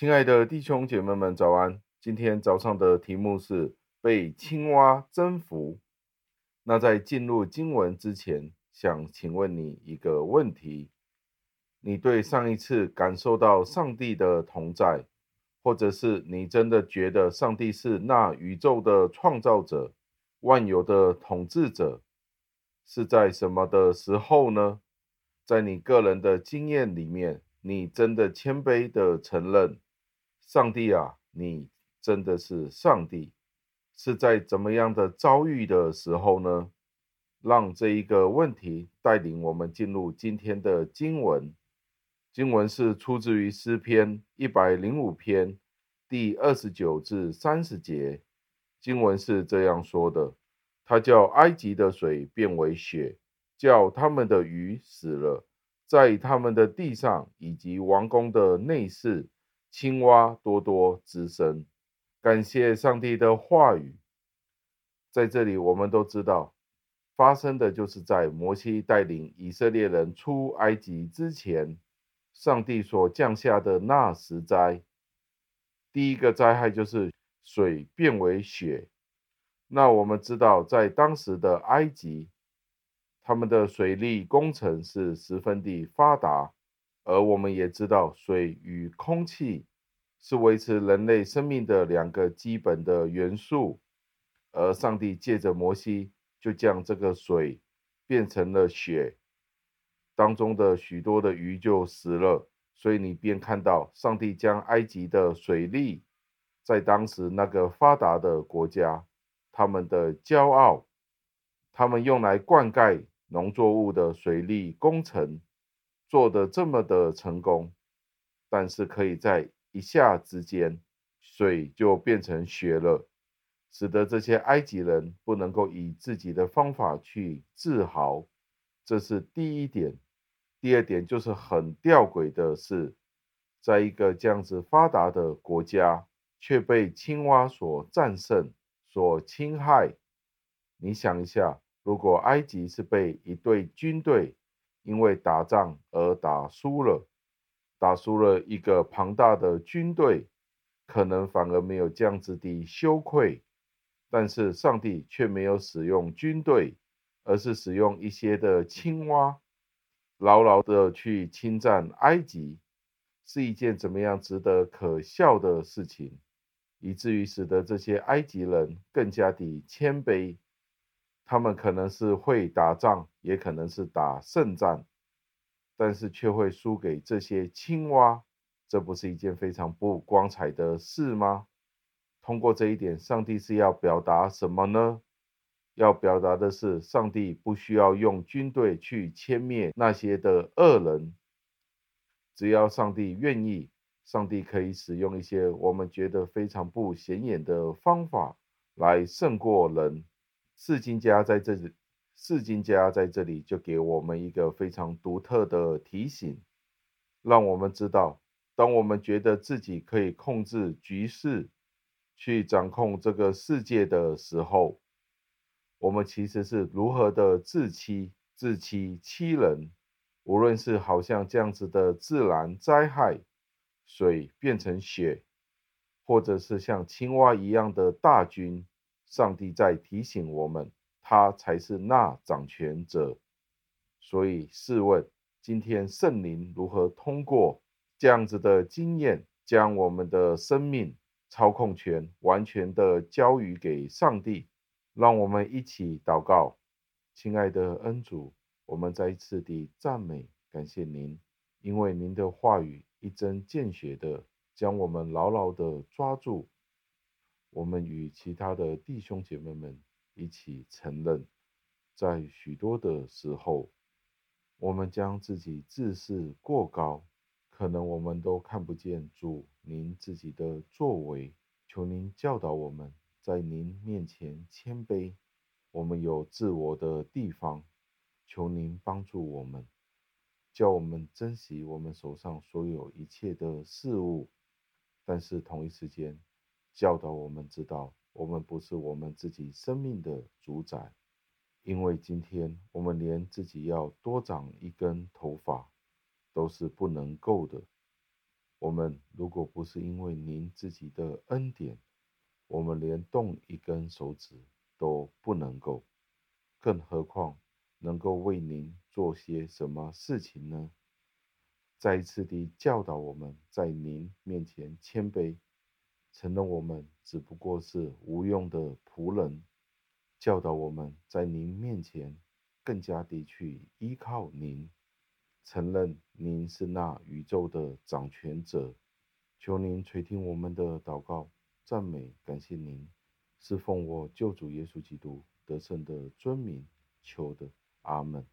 亲爱的弟兄姐妹们，早安！今天早上的题目是被青蛙征服。那在进入经文之前，想请问你一个问题：你对上一次感受到上帝的同在，或者是你真的觉得上帝是那宇宙的创造者、万有的统治者，是在什么的时候呢？在你个人的经验里面，你真的谦卑地承认，上帝啊，你真的是上帝，是在怎么样的遭遇的时候呢？让这一个问题带领我们进入今天的经文。经文是出自于诗篇一百零五篇第二十九至三十节。经文是这样说的：他叫埃及的水变为血，叫他们的鱼死了。在他们的地上以及王宫的内室，青蛙多多滋生。感谢上帝的话语。在这里，我们都知道，发生的就是在摩西带领以色列人出埃及之前，上帝所降下的那十灾。第一个灾害就是水变为血。那我们知道，在当时的埃及，他们的水利工程是十分的发达，而我们也知道，水与空气是维持人类生命的两个基本的元素。而上帝借着摩西，就将这个水变成了血，当中的许多的鱼就死了。所以你便看到，上帝将埃及的水利，在当时那个发达的国家，他们的骄傲，他们用来灌溉。农作物的水利工程做的这么的成功，但是可以在一下之间，水就变成血了，使得这些埃及人不能够以自己的方法去自豪。这是第一点。第二点就是很吊诡的是，在一个这样子发达的国家，却被青蛙所战胜、所侵害。你想一下。如果埃及是被一队军队因为打仗而打输了，打输了一个庞大的军队，可能反而没有这样子的羞愧。但是上帝却没有使用军队，而是使用一些的青蛙，牢牢的去侵占埃及，是一件怎么样值得可笑的事情，以至于使得这些埃及人更加的谦卑。他们可能是会打仗，也可能是打胜仗，但是却会输给这些青蛙，这不是一件非常不光彩的事吗？通过这一点，上帝是要表达什么呢？要表达的是，上帝不需要用军队去歼灭那些的恶人，只要上帝愿意，上帝可以使用一些我们觉得非常不显眼的方法来胜过人。四金家在这里，四金家在这里就给我们一个非常独特的提醒，让我们知道，当我们觉得自己可以控制局势，去掌控这个世界的时候，我们其实是如何的自欺、自欺欺人。无论是好像这样子的自然灾害，水变成血，或者是像青蛙一样的大军。上帝在提醒我们，他才是那掌权者。所以试问，今天圣灵如何通过这样子的经验，将我们的生命操控权完全的交予给上帝？让我们一起祷告，亲爱的恩主，我们再一次的赞美感谢您，因为您的话语一针见血的将我们牢牢的抓住。我们与其他的弟兄姐妹们一起承认，在许多的时候，我们将自己自视过高，可能我们都看不见主您自己的作为。求您教导我们在您面前谦卑。我们有自我的地方，求您帮助我们，叫我们珍惜我们手上所有一切的事物，但是同一时间。教导我们知道，我们不是我们自己生命的主宰，因为今天我们连自己要多长一根头发都是不能够的。我们如果不是因为您自己的恩典，我们连动一根手指都不能够，更何况能够为您做些什么事情呢？再一次地教导我们在您面前谦卑，承认我们只不过是无用的仆人，教导我们在您面前更加的去依靠您。承认您是那宇宙的掌权者，求您垂听我们的祷告，赞美感谢您，是奉我救主耶稣基督得胜的尊名求的，阿门。